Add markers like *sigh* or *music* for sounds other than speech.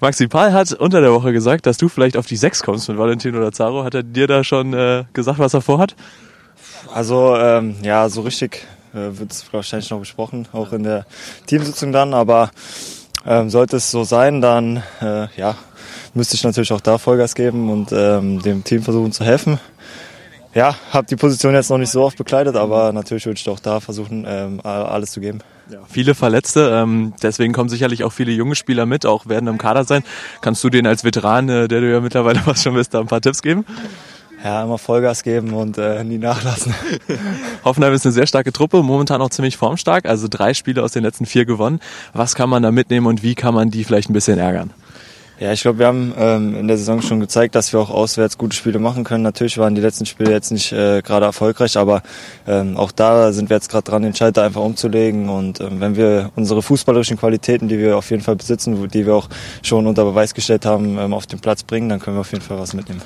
Maxi Pahl hat unter der Woche gesagt, dass du vielleicht auf die Sechs kommst mit Valentino Lazaro. Hat er dir da schon äh, gesagt, was er vorhat? Also ähm, ja, so richtig äh, wird es wahrscheinlich noch besprochen, auch in der Teamsitzung dann. Aber ähm, sollte es so sein, dann äh, ja, müsste ich natürlich auch da Vollgas geben und ähm, dem Team versuchen zu helfen. Ja, habe die Position jetzt noch nicht so oft bekleidet, aber natürlich würde ich auch da versuchen, ähm, alles zu geben. Ja. Viele Verletzte, ähm, deswegen kommen sicherlich auch viele junge Spieler mit, auch werden im Kader sein. Kannst du denen als Veteran, äh, der du ja mittlerweile *laughs* was schon bist, da ein paar Tipps geben? Ja, immer Vollgas geben und äh, nie nachlassen. *laughs* Hoffenheim ist eine sehr starke Truppe, momentan auch ziemlich formstark, also drei Spiele aus den letzten vier gewonnen. Was kann man da mitnehmen und wie kann man die vielleicht ein bisschen ärgern? Ja, ich glaube, wir haben ähm, in der Saison schon gezeigt, dass wir auch auswärts gute Spiele machen können. Natürlich waren die letzten Spiele jetzt nicht äh, gerade erfolgreich, aber ähm, auch da sind wir jetzt gerade dran, den Schalter einfach umzulegen. Und ähm, wenn wir unsere fußballerischen Qualitäten, die wir auf jeden Fall besitzen, die wir auch schon unter Beweis gestellt haben, ähm, auf den Platz bringen, dann können wir auf jeden Fall was mitnehmen.